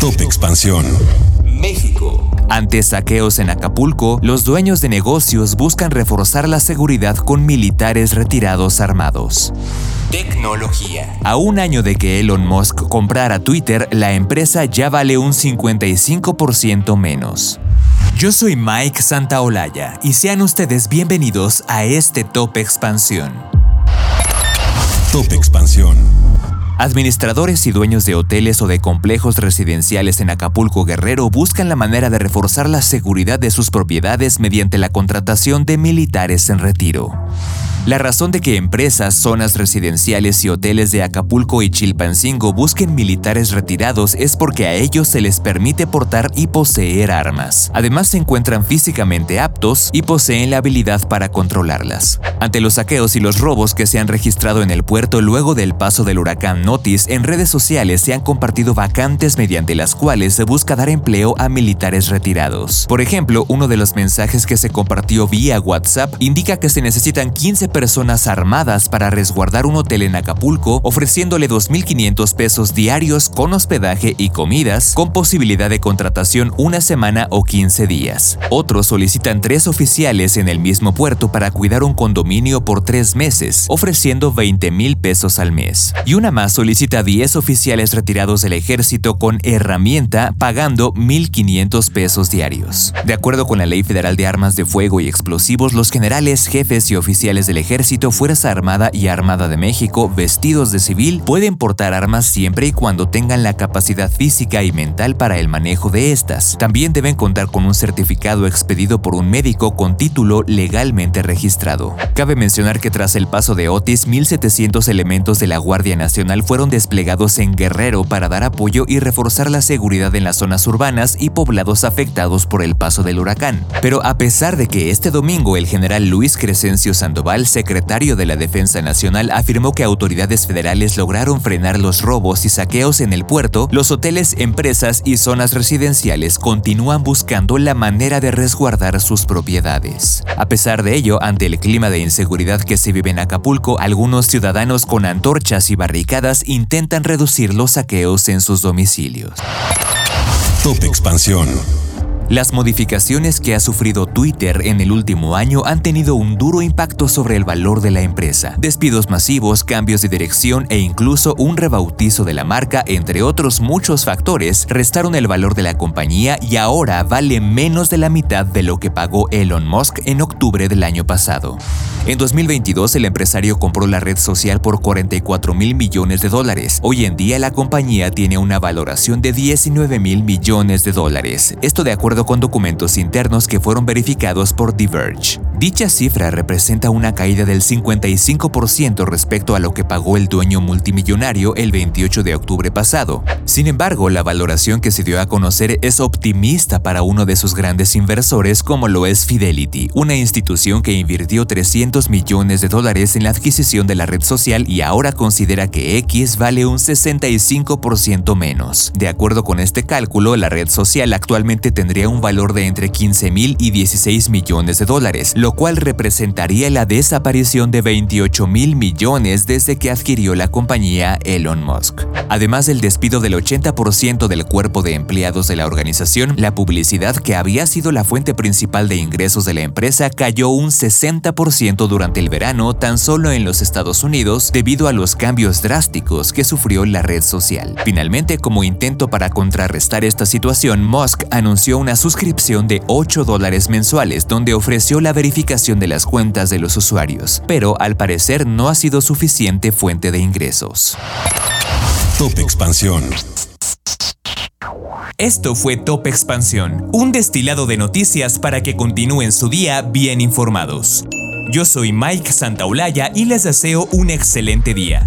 Top Expansión. México. Ante saqueos en Acapulco, los dueños de negocios buscan reforzar la seguridad con militares retirados armados. Tecnología. A un año de que Elon Musk comprara Twitter, la empresa ya vale un 55% menos. Yo soy Mike Santaolalla y sean ustedes bienvenidos a este Top Expansión. Top Expansión. Administradores y dueños de hoteles o de complejos residenciales en Acapulco Guerrero buscan la manera de reforzar la seguridad de sus propiedades mediante la contratación de militares en retiro. La razón de que empresas, zonas residenciales y hoteles de Acapulco y Chilpancingo busquen militares retirados es porque a ellos se les permite portar y poseer armas. Además se encuentran físicamente aptos y poseen la habilidad para controlarlas. Ante los saqueos y los robos que se han registrado en el puerto luego del paso del huracán Notis, en redes sociales se han compartido vacantes mediante las cuales se busca dar empleo a militares retirados. Por ejemplo, uno de los mensajes que se compartió vía WhatsApp indica que se necesitan 15 personas armadas para resguardar un hotel en Acapulco, ofreciéndole 2.500 pesos diarios con hospedaje y comidas, con posibilidad de contratación una semana o 15 días. Otros solicitan tres oficiales en el mismo puerto para cuidar un condominio por tres meses, ofreciendo 20 mil pesos al mes. Y una más solicita 10 oficiales retirados del ejército con herramienta, pagando 1.500 pesos diarios. De acuerdo con la Ley Federal de Armas de Fuego y Explosivos, los generales, jefes y oficiales del Ejército, Fuerza Armada y Armada de México, vestidos de civil, pueden portar armas siempre y cuando tengan la capacidad física y mental para el manejo de estas. También deben contar con un certificado expedido por un médico con título legalmente registrado. Cabe mencionar que tras el paso de Otis, 1.700 elementos de la Guardia Nacional fueron desplegados en Guerrero para dar apoyo y reforzar la seguridad en las zonas urbanas y poblados afectados por el paso del huracán. Pero a pesar de que este domingo el general Luis Crescencio Sandoval secretario de la Defensa Nacional, afirmó que autoridades federales lograron frenar los robos y saqueos en el puerto, los hoteles, empresas y zonas residenciales continúan buscando la manera de resguardar sus propiedades. A pesar de ello, ante el clima de inseguridad que se vive en Acapulco, algunos ciudadanos con antorchas y barricadas intentan reducir los saqueos en sus domicilios. Top Expansión. Las modificaciones que ha sufrido Twitter en el último año han tenido un duro impacto sobre el valor de la empresa. Despidos masivos, cambios de dirección e incluso un rebautizo de la marca, entre otros muchos factores, restaron el valor de la compañía y ahora vale menos de la mitad de lo que pagó Elon Musk en octubre del año pasado. En 2022 el empresario compró la red social por 44 mil millones de dólares. Hoy en día la compañía tiene una valoración de 19 mil millones de dólares. Esto de acuerdo con documentos internos que fueron verificados por Diverge. Dicha cifra representa una caída del 55% respecto a lo que pagó el dueño multimillonario el 28 de octubre pasado. Sin embargo, la valoración que se dio a conocer es optimista para uno de sus grandes inversores como lo es Fidelity, una institución que invirtió 300 millones de dólares en la adquisición de la red social y ahora considera que X vale un 65% menos. De acuerdo con este cálculo, la red social actualmente tendría un valor de entre 15 mil y 16 millones de dólares, lo cual representaría la desaparición de 28 mil millones desde que adquirió la compañía Elon Musk. Además del despido del 80% del cuerpo de empleados de la organización, la publicidad que había sido la fuente principal de ingresos de la empresa cayó un 60% durante el verano tan solo en los Estados Unidos debido a los cambios drásticos que sufrió la red social. Finalmente, como intento para contrarrestar esta situación, Musk anunció una suscripción de 8 dólares mensuales donde ofreció la verificación de las cuentas de los usuarios, pero al parecer no ha sido suficiente fuente de ingresos. Top Expansión. Esto fue Top Expansión, un destilado de noticias para que continúen su día bien informados. Yo soy Mike Santaolalla y les deseo un excelente día.